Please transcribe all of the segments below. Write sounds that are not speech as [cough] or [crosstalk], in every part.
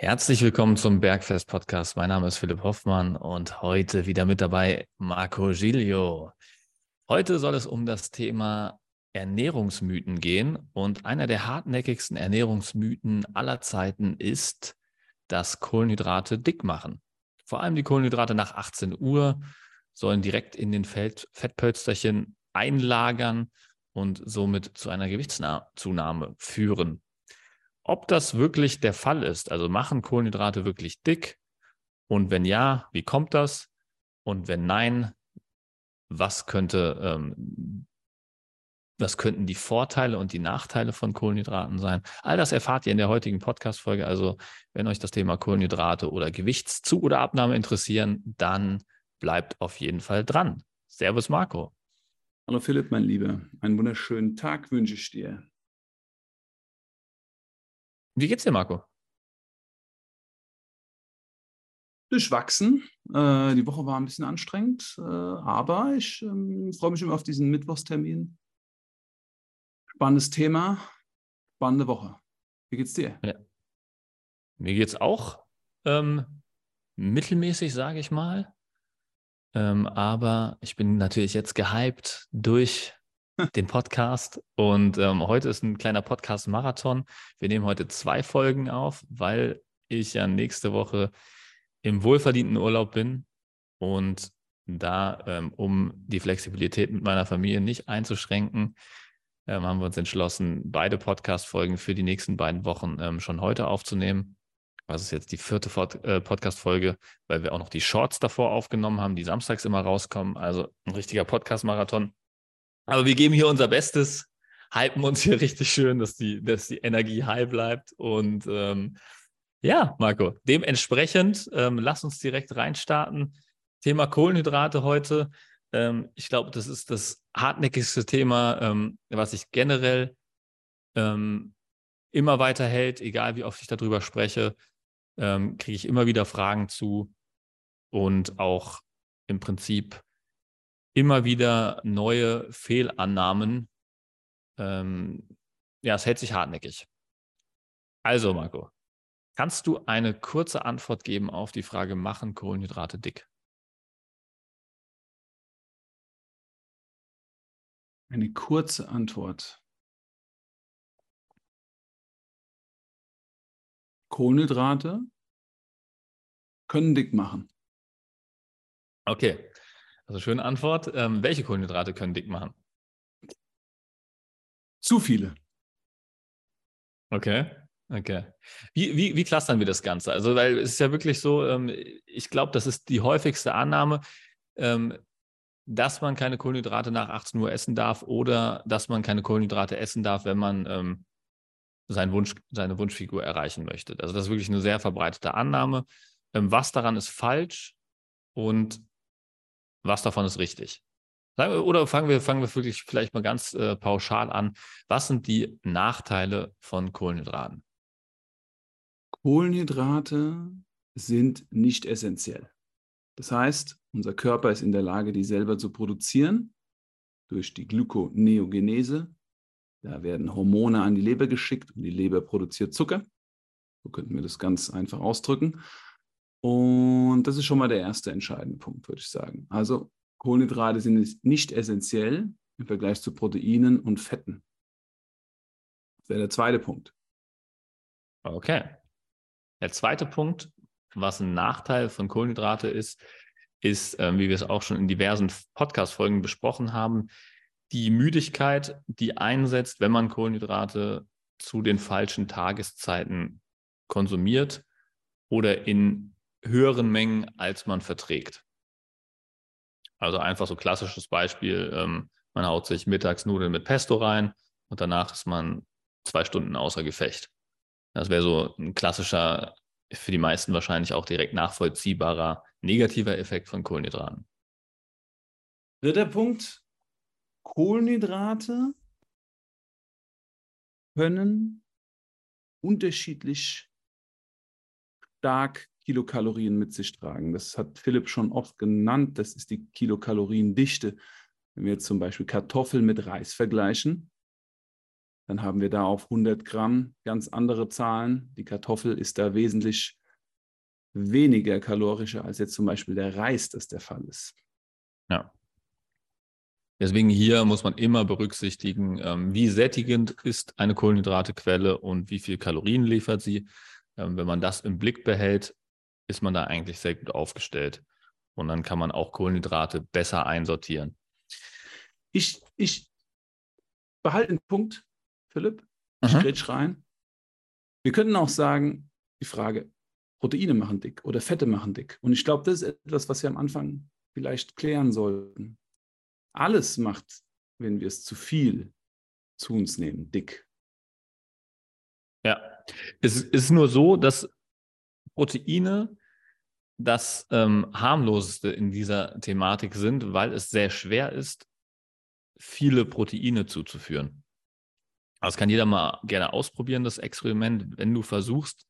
Herzlich willkommen zum Bergfest Podcast. Mein Name ist Philipp Hoffmann und heute wieder mit dabei Marco Giglio. Heute soll es um das Thema Ernährungsmythen gehen und einer der hartnäckigsten Ernährungsmythen aller Zeiten ist, dass Kohlenhydrate dick machen. Vor allem die Kohlenhydrate nach 18 Uhr sollen direkt in den Fettpölsterchen einlagern und somit zu einer Gewichtszunahme führen. Ob das wirklich der Fall ist, also machen Kohlenhydrate wirklich dick? Und wenn ja, wie kommt das? Und wenn nein, was könnte, ähm, was könnten die Vorteile und die Nachteile von Kohlenhydraten sein? All das erfahrt ihr in der heutigen Podcast-Folge. Also, wenn euch das Thema Kohlenhydrate oder Gewichtszu- oder Abnahme interessieren, dann bleibt auf jeden Fall dran. Servus, Marco. Hallo Philipp, mein Lieber. Einen wunderschönen Tag wünsche ich dir. Wie geht's dir, Marco? Durchwachsen. Äh, die Woche war ein bisschen anstrengend, äh, aber ich ähm, freue mich immer auf diesen Mittwochstermin. Spannendes Thema, spannende Woche. Wie geht's dir? Ja. Mir geht's auch ähm, mittelmäßig, sage ich mal. Ähm, aber ich bin natürlich jetzt gehypt durch den Podcast. Und ähm, heute ist ein kleiner Podcast-Marathon. Wir nehmen heute zwei Folgen auf, weil ich ja nächste Woche im wohlverdienten Urlaub bin. Und da, ähm, um die Flexibilität mit meiner Familie nicht einzuschränken, ähm, haben wir uns entschlossen, beide Podcast-Folgen für die nächsten beiden Wochen ähm, schon heute aufzunehmen. Das ist jetzt die vierte äh, Podcast-Folge, weil wir auch noch die Shorts davor aufgenommen haben, die samstags immer rauskommen. Also ein richtiger Podcast-Marathon. Aber wir geben hier unser Bestes, hypen uns hier [laughs] richtig schön, dass die, dass die Energie high bleibt. Und ähm, ja, Marco, dementsprechend, ähm, lass uns direkt reinstarten. Thema Kohlenhydrate heute. Ähm, ich glaube, das ist das hartnäckigste Thema, ähm, was sich generell ähm, immer weiterhält, egal wie oft ich darüber spreche, ähm, kriege ich immer wieder Fragen zu und auch im Prinzip immer wieder neue Fehlannahmen. Ähm, ja, es hält sich hartnäckig. Also, Marco, kannst du eine kurze Antwort geben auf die Frage, machen Kohlenhydrate dick? Eine kurze Antwort. Kohlenhydrate können dick machen. Okay. Also schöne Antwort. Ähm, welche Kohlenhydrate können dick machen? Zu viele. Okay. Okay. Wie, wie, wie clustern wir das Ganze? Also, weil es ist ja wirklich so, ähm, ich glaube, das ist die häufigste Annahme, ähm, dass man keine Kohlenhydrate nach 18 Uhr essen darf oder dass man keine Kohlenhydrate essen darf, wenn man ähm, seinen Wunsch, seine Wunschfigur erreichen möchte. Also, das ist wirklich eine sehr verbreitete Annahme. Ähm, was daran ist falsch und was davon ist richtig? Oder fangen wir, fangen wir wirklich vielleicht mal ganz äh, pauschal an. Was sind die Nachteile von Kohlenhydraten? Kohlenhydrate sind nicht essentiell. Das heißt, unser Körper ist in der Lage, die selber zu produzieren durch die Gluconeogenese. Da werden Hormone an die Leber geschickt und die Leber produziert Zucker. So könnten wir das ganz einfach ausdrücken. Und das ist schon mal der erste entscheidende Punkt, würde ich sagen. Also Kohlenhydrate sind nicht essentiell im Vergleich zu Proteinen und Fetten. Das wäre der zweite Punkt. Okay. Der zweite Punkt, was ein Nachteil von Kohlenhydrate ist, ist, äh, wie wir es auch schon in diversen Podcast-Folgen besprochen haben, die Müdigkeit, die einsetzt, wenn man Kohlenhydrate zu den falschen Tageszeiten konsumiert oder in höheren Mengen, als man verträgt. Also einfach so klassisches Beispiel, ähm, man haut sich mittags Nudeln mit Pesto rein und danach ist man zwei Stunden außer Gefecht. Das wäre so ein klassischer, für die meisten wahrscheinlich auch direkt nachvollziehbarer negativer Effekt von Kohlenhydraten. Dritter Punkt, Kohlenhydrate können unterschiedlich stark Kilokalorien mit sich tragen. Das hat Philipp schon oft genannt. Das ist die Kilokaloriendichte. Wenn wir jetzt zum Beispiel Kartoffeln mit Reis vergleichen, dann haben wir da auf 100 Gramm ganz andere Zahlen. Die Kartoffel ist da wesentlich weniger kalorischer als jetzt zum Beispiel der Reis, das der Fall ist. Ja. Deswegen hier muss man immer berücksichtigen, ähm, wie sättigend ist eine Kohlenhydratequelle und wie viel Kalorien liefert sie. Ähm, wenn man das im Blick behält, ist man da eigentlich sehr gut aufgestellt. Und dann kann man auch Kohlenhydrate besser einsortieren. Ich, ich behalte den Punkt, Philipp. Ich mhm. grätsch rein. Wir könnten auch sagen, die Frage, Proteine machen dick oder Fette machen dick. Und ich glaube, das ist etwas, was wir am Anfang vielleicht klären sollten. Alles macht, wenn wir es zu viel zu uns nehmen, dick. Ja, es ist nur so, dass Proteine das ähm, harmloseste in dieser Thematik sind, weil es sehr schwer ist, viele Proteine zuzuführen. Das kann jeder mal gerne ausprobieren, das Experiment, wenn du versuchst,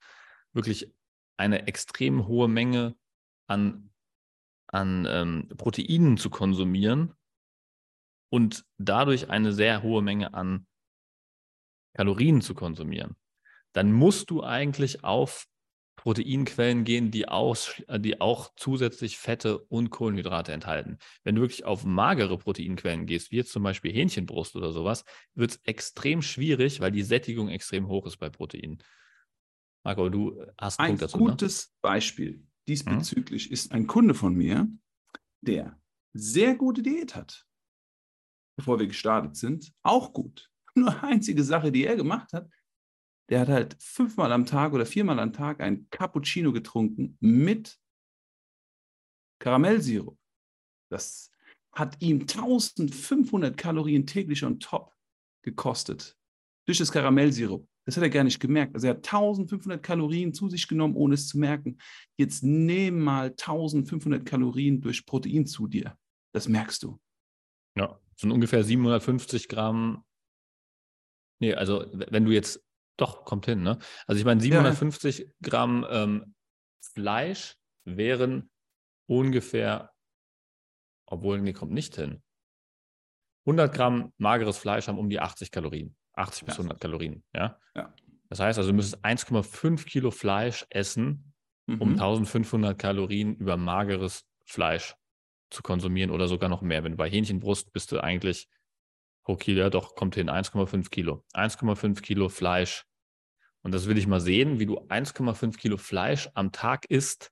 wirklich eine extrem hohe Menge an, an ähm, Proteinen zu konsumieren und dadurch eine sehr hohe Menge an Kalorien zu konsumieren, dann musst du eigentlich auf Proteinquellen gehen, die, aus, die auch zusätzlich Fette und Kohlenhydrate enthalten. Wenn du wirklich auf magere Proteinquellen gehst, wie jetzt zum Beispiel Hähnchenbrust oder sowas, wird es extrem schwierig, weil die Sättigung extrem hoch ist bei Proteinen. Marco, du hast einen ein Punkt dazu. Ein ne? gutes ne? Beispiel diesbezüglich hm? ist ein Kunde von mir, der sehr gute Diät hat, bevor wir gestartet sind. Auch gut. Nur einzige Sache, die er gemacht hat, der hat halt fünfmal am Tag oder viermal am Tag ein Cappuccino getrunken mit Karamellsirup. Das hat ihm 1500 Kalorien täglich on top gekostet. Durch das Karamellsirup. Das hat er gar nicht gemerkt. Also er hat 1500 Kalorien zu sich genommen, ohne es zu merken. Jetzt nehm mal 1500 Kalorien durch Protein zu dir. Das merkst du. Ja, sind ungefähr 750 Gramm. Nee, also wenn du jetzt doch, kommt hin, ne? Also ich meine, 750 ja. Gramm ähm, Fleisch wären ungefähr, obwohl, nee, kommt nicht hin. 100 Gramm mageres Fleisch haben um die 80 Kalorien. 80 bis 100 Kalorien, ja? ja? Das heißt also, du müsstest 1,5 Kilo Fleisch essen, mhm. um 1500 Kalorien über mageres Fleisch zu konsumieren oder sogar noch mehr. Wenn du bei Hähnchenbrust bist du eigentlich pro Kilo, ja doch, kommt hin, 1,5 Kilo. 1,5 Kilo Fleisch und das will ich mal sehen, wie du 1,5 Kilo Fleisch am Tag isst,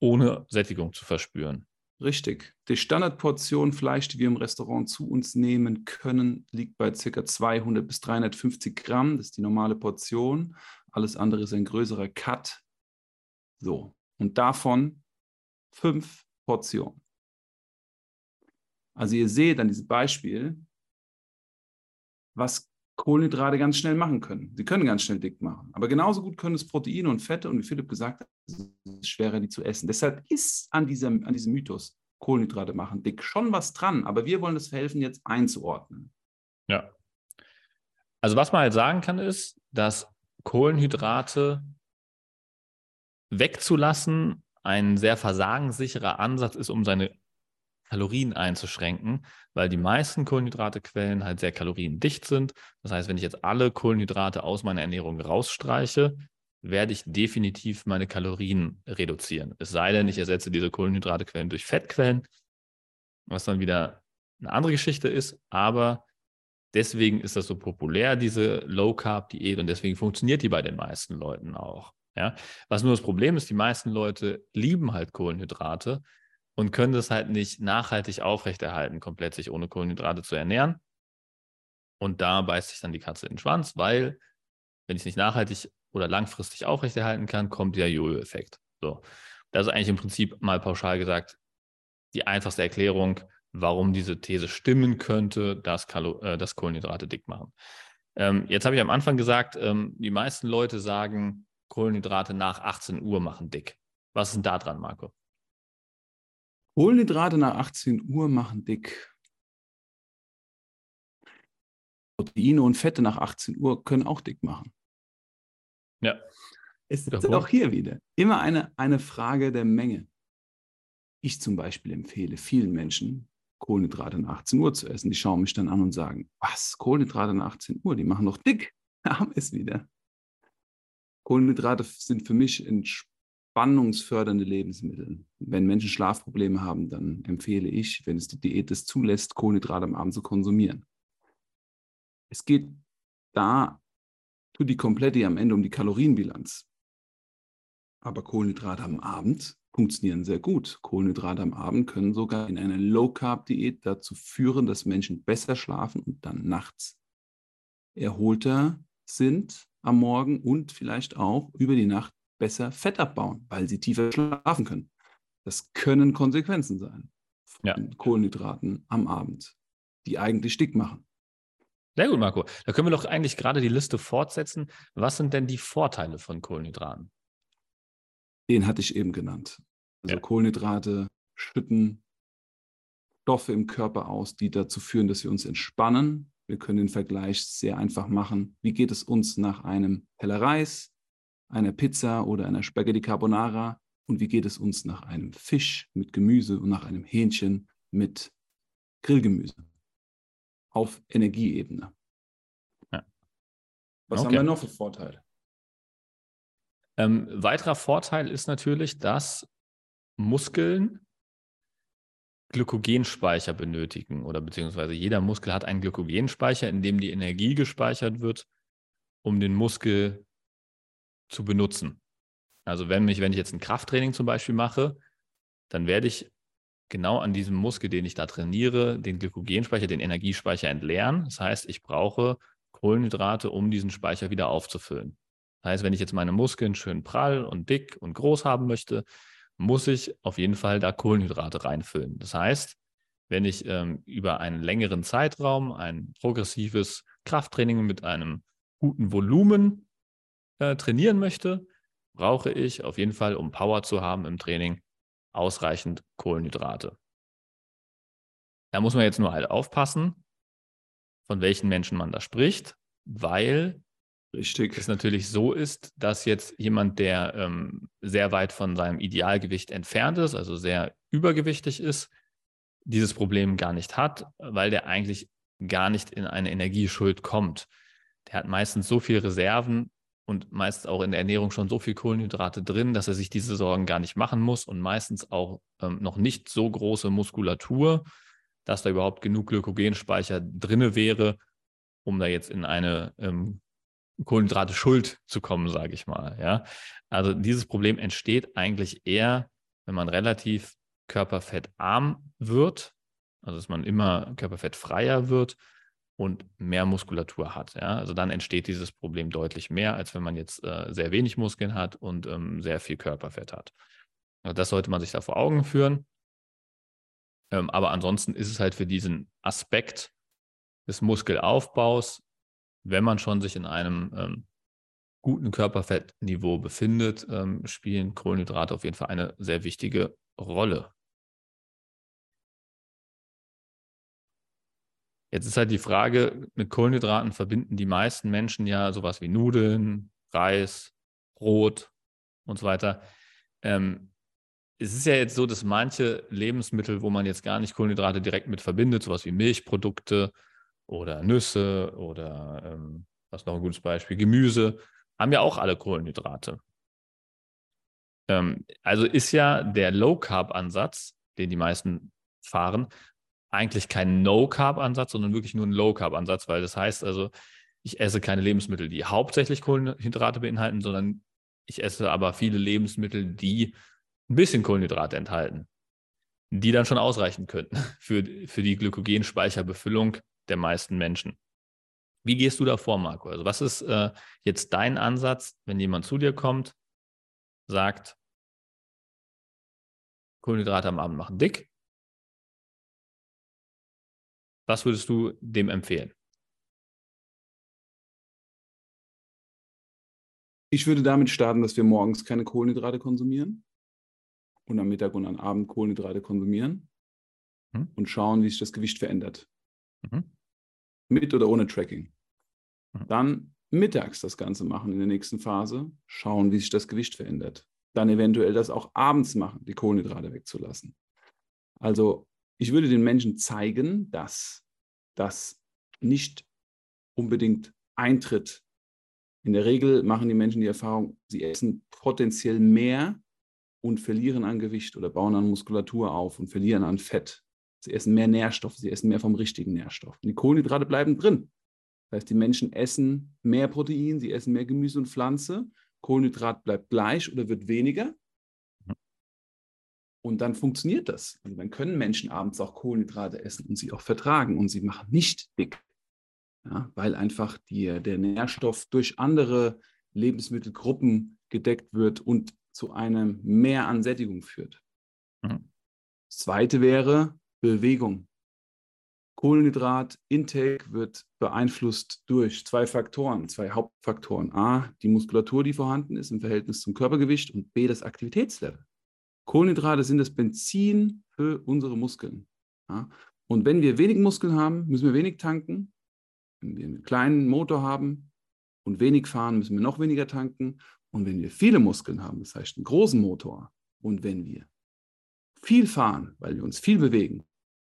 ohne Sättigung zu verspüren. Richtig. Die Standardportion Fleisch, die wir im Restaurant zu uns nehmen können, liegt bei ca. 200 bis 350 Gramm. Das ist die normale Portion. Alles andere ist ein größerer Cut. So. Und davon fünf Portionen. Also ihr seht an diesem Beispiel, was Kohlenhydrate ganz schnell machen können. Sie können ganz schnell dick machen. Aber genauso gut können es Proteine und Fette und wie Philipp gesagt hat, es ist schwerer, die zu essen. Deshalb ist an diesem, an diesem Mythos, Kohlenhydrate machen dick, schon was dran. Aber wir wollen das helfen, jetzt einzuordnen. Ja. Also was man halt sagen kann, ist, dass Kohlenhydrate wegzulassen ein sehr versagenssicherer Ansatz ist, um seine Kalorien einzuschränken, weil die meisten Kohlenhydratequellen halt sehr kaloriendicht sind. Das heißt, wenn ich jetzt alle Kohlenhydrate aus meiner Ernährung rausstreiche, werde ich definitiv meine Kalorien reduzieren. Es sei denn, ich ersetze diese Kohlenhydratequellen durch Fettquellen, was dann wieder eine andere Geschichte ist, aber deswegen ist das so populär, diese Low-Carb-Diät und deswegen funktioniert die bei den meisten Leuten auch. Ja? Was nur das Problem ist, die meisten Leute lieben halt Kohlenhydrate, und können das halt nicht nachhaltig aufrechterhalten, komplett sich ohne Kohlenhydrate zu ernähren. Und da beißt sich dann die Katze in den Schwanz, weil wenn ich es nicht nachhaltig oder langfristig aufrechterhalten kann, kommt der Jojo-Effekt. So. Das ist eigentlich im Prinzip mal pauschal gesagt die einfachste Erklärung, warum diese These stimmen könnte, dass, Kalo äh, dass Kohlenhydrate dick machen. Ähm, jetzt habe ich am Anfang gesagt, ähm, die meisten Leute sagen, Kohlenhydrate nach 18 Uhr machen dick. Was ist denn da dran, Marco? Kohlenhydrate nach 18 Uhr machen dick. Proteine und Fette nach 18 Uhr können auch dick machen. Ja. Es ist auch hier wieder immer eine, eine Frage der Menge. Ich zum Beispiel empfehle vielen Menschen, Kohlenhydrate nach 18 Uhr zu essen. Die schauen mich dann an und sagen, was, Kohlenhydrate nach 18 Uhr, die machen doch dick. Da [laughs] haben es wieder. Kohlenhydrate sind für mich entspannungsfördernde Lebensmittel. Wenn Menschen Schlafprobleme haben, dann empfehle ich, wenn es die Diät es zulässt, Kohlenhydrate am Abend zu konsumieren. Es geht da tut die komplette am Ende um die Kalorienbilanz. Aber Kohlenhydrate am Abend funktionieren sehr gut. Kohlenhydrate am Abend können sogar in einer Low-Carb-Diät dazu führen, dass Menschen besser schlafen und dann nachts erholter sind am Morgen und vielleicht auch über die Nacht besser Fett abbauen, weil sie tiefer schlafen können. Das können Konsequenzen sein von ja. Kohlenhydraten am Abend, die eigentlich dick machen. Sehr gut, Marco. Da können wir doch eigentlich gerade die Liste fortsetzen. Was sind denn die Vorteile von Kohlenhydraten? Den hatte ich eben genannt. Also ja. Kohlenhydrate schütten Stoffe im Körper aus, die dazu führen, dass wir uns entspannen. Wir können den Vergleich sehr einfach machen. Wie geht es uns nach einem Teller Reis, einer Pizza oder einer Spaghetti Carbonara? Und wie geht es uns nach einem Fisch mit Gemüse und nach einem Hähnchen mit Grillgemüse? Auf Energieebene. Ja. Was okay. haben wir noch für Vorteile? Ähm, weiterer Vorteil ist natürlich, dass Muskeln Glykogenspeicher benötigen oder beziehungsweise jeder Muskel hat einen Glykogenspeicher, in dem die Energie gespeichert wird, um den Muskel zu benutzen. Also wenn mich, wenn ich jetzt ein Krafttraining zum Beispiel mache, dann werde ich genau an diesem Muskel, den ich da trainiere, den Glykogenspeicher, den Energiespeicher entleeren. Das heißt, ich brauche Kohlenhydrate, um diesen Speicher wieder aufzufüllen. Das heißt, wenn ich jetzt meine Muskeln schön prall und dick und groß haben möchte, muss ich auf jeden Fall da Kohlenhydrate reinfüllen. Das heißt, wenn ich ähm, über einen längeren Zeitraum ein progressives Krafttraining mit einem guten Volumen äh, trainieren möchte, brauche ich auf jeden Fall, um Power zu haben im Training, ausreichend Kohlenhydrate. Da muss man jetzt nur halt aufpassen, von welchen Menschen man da spricht, weil Richtig. es natürlich so ist, dass jetzt jemand, der ähm, sehr weit von seinem Idealgewicht entfernt ist, also sehr übergewichtig ist, dieses Problem gar nicht hat, weil der eigentlich gar nicht in eine Energieschuld kommt. Der hat meistens so viel Reserven und meist auch in der Ernährung schon so viel Kohlenhydrate drin, dass er sich diese Sorgen gar nicht machen muss und meistens auch ähm, noch nicht so große Muskulatur, dass da überhaupt genug Glykogenspeicher drinne wäre, um da jetzt in eine ähm, Kohlenhydrate Schuld zu kommen, sage ich mal. Ja? Also dieses Problem entsteht eigentlich eher, wenn man relativ körperfettarm wird, also dass man immer körperfettfreier wird und mehr Muskulatur hat. Ja? Also dann entsteht dieses Problem deutlich mehr, als wenn man jetzt äh, sehr wenig Muskeln hat und ähm, sehr viel Körperfett hat. Also das sollte man sich da vor Augen führen. Ähm, aber ansonsten ist es halt für diesen Aspekt des Muskelaufbaus wenn man schon sich in einem ähm, guten Körperfettniveau befindet, ähm, spielen Kohlenhydrate auf jeden Fall eine sehr wichtige Rolle. Jetzt ist halt die Frage, mit Kohlenhydraten verbinden die meisten Menschen ja sowas wie Nudeln, Reis, Brot und so weiter. Ähm, es ist ja jetzt so, dass manche Lebensmittel, wo man jetzt gar nicht Kohlenhydrate direkt mit verbindet, sowas wie Milchprodukte oder Nüsse oder ähm, was noch ein gutes Beispiel, Gemüse, haben ja auch alle Kohlenhydrate. Ähm, also ist ja der Low-Carb-Ansatz, den die meisten fahren, eigentlich kein No-Carb-Ansatz, sondern wirklich nur ein Low-Carb-Ansatz, weil das heißt also, ich esse keine Lebensmittel, die hauptsächlich Kohlenhydrate beinhalten, sondern ich esse aber viele Lebensmittel, die ein bisschen Kohlenhydrate enthalten, die dann schon ausreichen könnten [laughs] für, für die Glykogenspeicherbefüllung der meisten Menschen. Wie gehst du da vor, Marco? Also was ist äh, jetzt dein Ansatz, wenn jemand zu dir kommt, sagt, Kohlenhydrate am Abend machen dick? Was würdest du dem empfehlen? Ich würde damit starten, dass wir morgens keine Kohlenhydrate konsumieren und am Mittag und am Abend Kohlenhydrate konsumieren hm? und schauen, wie sich das Gewicht verändert. Mhm. Mit oder ohne Tracking. Mhm. Dann mittags das Ganze machen in der nächsten Phase, schauen, wie sich das Gewicht verändert. Dann eventuell das auch abends machen, die Kohlenhydrate wegzulassen. Also ich würde den Menschen zeigen, dass das nicht unbedingt eintritt. In der Regel machen die Menschen die Erfahrung, sie essen potenziell mehr und verlieren an Gewicht oder bauen an Muskulatur auf und verlieren an Fett. Sie essen mehr Nährstoffe, sie essen mehr vom richtigen Nährstoff. Die Kohlenhydrate bleiben drin. Das heißt, die Menschen essen mehr Protein, sie essen mehr Gemüse und Pflanze. Kohlenhydrat bleibt gleich oder wird weniger. Und dann funktioniert das. Also dann können Menschen abends auch Kohlenhydrate essen und sie auch vertragen und sie machen nicht dick. Ja, weil einfach die, der Nährstoff durch andere Lebensmittelgruppen gedeckt wird und zu einem Mehr an Sättigung führt. Mhm. Das zweite wäre Bewegung. Kohlenhydrat-Intake wird beeinflusst durch zwei Faktoren, zwei Hauptfaktoren. A, die Muskulatur, die vorhanden ist im Verhältnis zum Körpergewicht und B, das Aktivitätslevel. Kohlenhydrate sind das Benzin für unsere Muskeln. Ja? Und wenn wir wenig Muskeln haben, müssen wir wenig tanken. Wenn wir einen kleinen Motor haben und wenig fahren, müssen wir noch weniger tanken. Und wenn wir viele Muskeln haben, das heißt einen großen Motor, und wenn wir viel fahren, weil wir uns viel bewegen,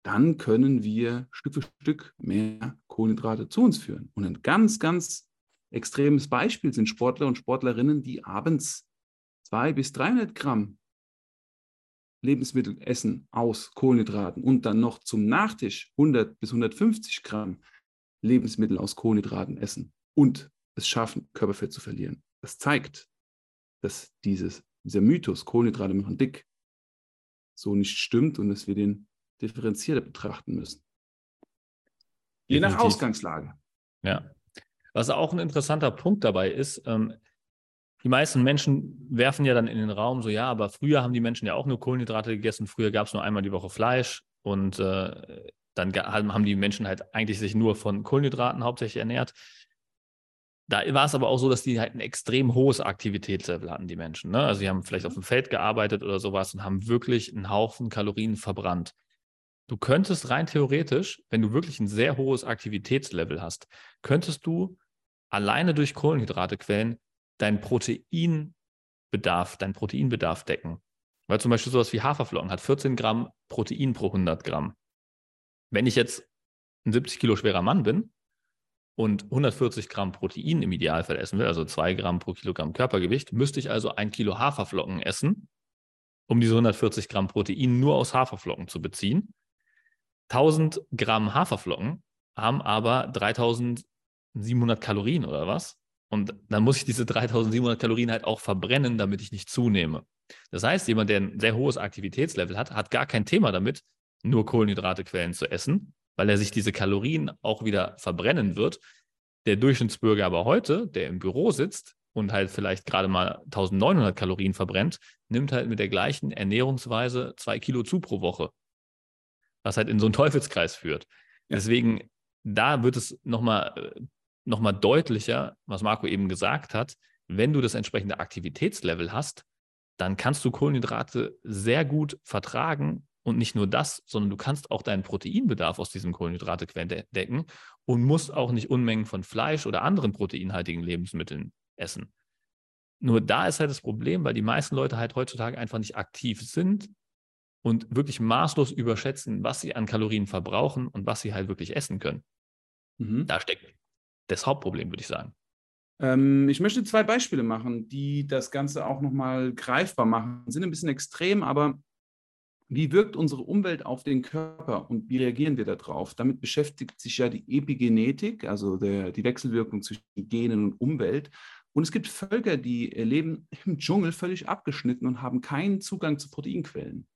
dann können wir Stück für Stück mehr Kohlenhydrate zu uns führen. Und ein ganz, ganz extremes Beispiel sind Sportler und Sportlerinnen, die abends 200 bis 300 Gramm Lebensmittel essen aus Kohlenhydraten und dann noch zum Nachtisch 100 bis 150 Gramm Lebensmittel aus Kohlenhydraten essen und es schaffen, Körperfett zu verlieren. Das zeigt, dass dieses, dieser Mythos, Kohlenhydrate machen dick, so nicht stimmt und dass wir den differenzierter betrachten müssen. Je Definitiv. nach Ausgangslage. Ja. Was auch ein interessanter Punkt dabei ist, ähm, die meisten Menschen werfen ja dann in den Raum so, ja, aber früher haben die Menschen ja auch nur Kohlenhydrate gegessen, früher gab es nur einmal die Woche Fleisch und äh, dann haben die Menschen halt eigentlich sich nur von Kohlenhydraten hauptsächlich ernährt. Da war es aber auch so, dass die halt ein extrem hohes Aktivitätslevel hatten, die Menschen. Ne? Also sie haben vielleicht auf dem Feld gearbeitet oder sowas und haben wirklich einen Haufen Kalorien verbrannt. Du könntest rein theoretisch, wenn du wirklich ein sehr hohes Aktivitätslevel hast, könntest du alleine durch Kohlenhydrate quellen deinen Proteinbedarf, deinen Proteinbedarf decken. Weil zum Beispiel sowas wie Haferflocken hat 14 Gramm Protein pro 100 Gramm. Wenn ich jetzt ein 70 Kilo schwerer Mann bin und 140 Gramm Protein im Idealfall essen will, also 2 Gramm pro Kilogramm Körpergewicht, müsste ich also ein Kilo Haferflocken essen, um diese 140 Gramm Protein nur aus Haferflocken zu beziehen. 1000 Gramm Haferflocken haben aber 3700 Kalorien oder was. Und dann muss ich diese 3700 Kalorien halt auch verbrennen, damit ich nicht zunehme. Das heißt, jemand, der ein sehr hohes Aktivitätslevel hat, hat gar kein Thema damit, nur Kohlenhydratequellen zu essen, weil er sich diese Kalorien auch wieder verbrennen wird. Der Durchschnittsbürger aber heute, der im Büro sitzt und halt vielleicht gerade mal 1900 Kalorien verbrennt, nimmt halt mit der gleichen Ernährungsweise zwei Kilo zu pro Woche. Was halt in so einen Teufelskreis führt. Ja. Deswegen, da wird es nochmal äh, nochmal deutlicher, was Marco eben gesagt hat, wenn du das entsprechende Aktivitätslevel hast, dann kannst du Kohlenhydrate sehr gut vertragen und nicht nur das, sondern du kannst auch deinen Proteinbedarf aus diesem Kohlenhydratequellen decken und musst auch nicht Unmengen von Fleisch oder anderen proteinhaltigen Lebensmitteln essen. Nur da ist halt das Problem, weil die meisten Leute halt heutzutage einfach nicht aktiv sind und wirklich maßlos überschätzen, was sie an Kalorien verbrauchen und was sie halt wirklich essen können. Mhm. Da steckt das Hauptproblem, würde ich sagen. Ähm, ich möchte zwei Beispiele machen, die das Ganze auch nochmal greifbar machen. Sind ein bisschen extrem, aber wie wirkt unsere Umwelt auf den Körper und wie reagieren wir darauf? Damit beschäftigt sich ja die Epigenetik, also der, die Wechselwirkung zwischen Genen und Umwelt. Und es gibt Völker, die leben im Dschungel völlig abgeschnitten und haben keinen Zugang zu Proteinquellen.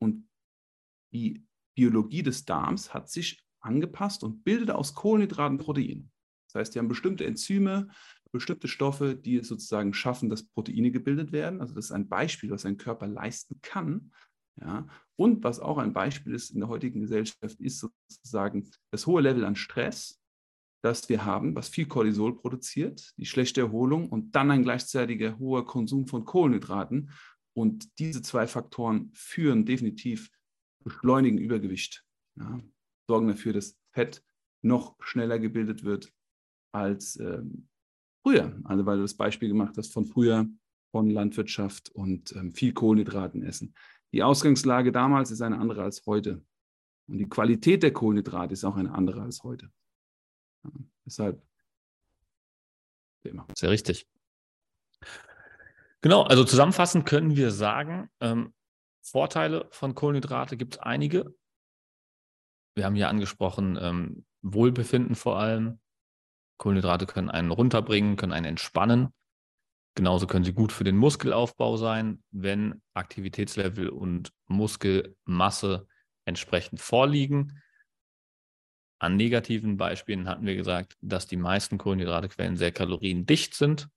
Und die Biologie des Darms hat sich angepasst und bildet aus Kohlenhydraten Protein. Das heißt, die haben bestimmte Enzyme, bestimmte Stoffe, die es sozusagen schaffen, dass Proteine gebildet werden. Also das ist ein Beispiel, was ein Körper leisten kann. Ja. Und was auch ein Beispiel ist in der heutigen Gesellschaft, ist sozusagen das hohe Level an Stress, das wir haben, was viel Cortisol produziert, die schlechte Erholung und dann ein gleichzeitiger hoher Konsum von Kohlenhydraten. Und diese zwei Faktoren führen definitiv beschleunigen Übergewicht, ja, sorgen dafür, dass Fett noch schneller gebildet wird als ähm, früher. Also weil du das Beispiel gemacht hast von früher, von Landwirtschaft und ähm, viel Kohlenhydraten essen. Die Ausgangslage damals ist eine andere als heute. Und die Qualität der Kohlenhydrate ist auch eine andere als heute. Ja, deshalb. Sehr richtig. Genau, also zusammenfassend können wir sagen, ähm, Vorteile von Kohlenhydrate gibt es einige. Wir haben hier angesprochen, ähm, Wohlbefinden vor allem. Kohlenhydrate können einen runterbringen, können einen entspannen. Genauso können sie gut für den Muskelaufbau sein, wenn Aktivitätslevel und Muskelmasse entsprechend vorliegen. An negativen Beispielen hatten wir gesagt, dass die meisten Kohlenhydratequellen sehr kaloriendicht sind,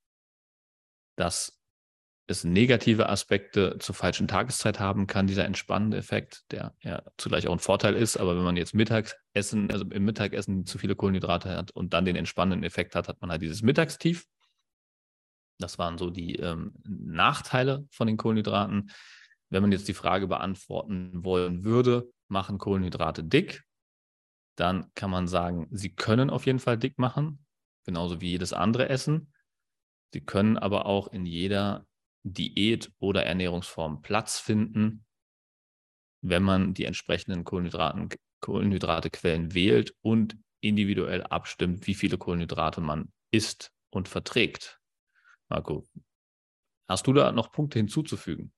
dass es negative Aspekte zur falschen Tageszeit haben kann, dieser entspannende Effekt, der ja zugleich auch ein Vorteil ist, aber wenn man jetzt Mittagessen, also im Mittagessen zu viele Kohlenhydrate hat und dann den entspannenden Effekt hat, hat man halt dieses Mittagstief. Das waren so die ähm, Nachteile von den Kohlenhydraten. Wenn man jetzt die Frage beantworten wollen würde, machen Kohlenhydrate dick, dann kann man sagen, sie können auf jeden Fall dick machen, genauso wie jedes andere Essen. Sie können aber auch in jeder Diät oder Ernährungsform Platz finden, wenn man die entsprechenden Kohlenhydraten, Kohlenhydratequellen wählt und individuell abstimmt, wie viele Kohlenhydrate man isst und verträgt. Marco, hast du da noch Punkte hinzuzufügen?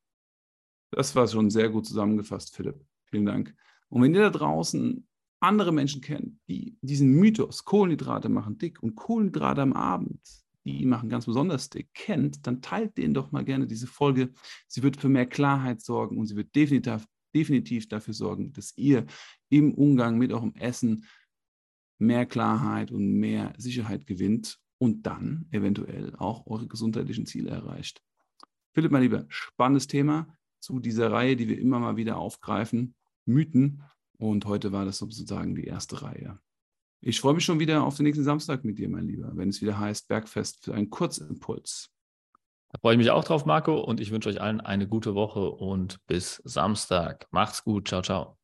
Das war schon sehr gut zusammengefasst, Philipp. Vielen Dank. Und wenn ihr da draußen andere Menschen kennt, die diesen Mythos, Kohlenhydrate machen dick und Kohlenhydrate am Abend die machen ganz besonders dick, kennt, dann teilt denen doch mal gerne diese Folge. Sie wird für mehr Klarheit sorgen und sie wird definitiv, definitiv dafür sorgen, dass ihr im Umgang mit eurem Essen mehr Klarheit und mehr Sicherheit gewinnt und dann eventuell auch eure gesundheitlichen Ziele erreicht. Philipp, mein Lieber, spannendes Thema zu dieser Reihe, die wir immer mal wieder aufgreifen, Mythen. Und heute war das sozusagen die erste Reihe. Ich freue mich schon wieder auf den nächsten Samstag mit dir, mein Lieber, wenn es wieder heißt Bergfest für einen Kurzimpuls. Da freue ich mich auch drauf, Marco, und ich wünsche euch allen eine gute Woche und bis Samstag. Macht's gut. Ciao, ciao.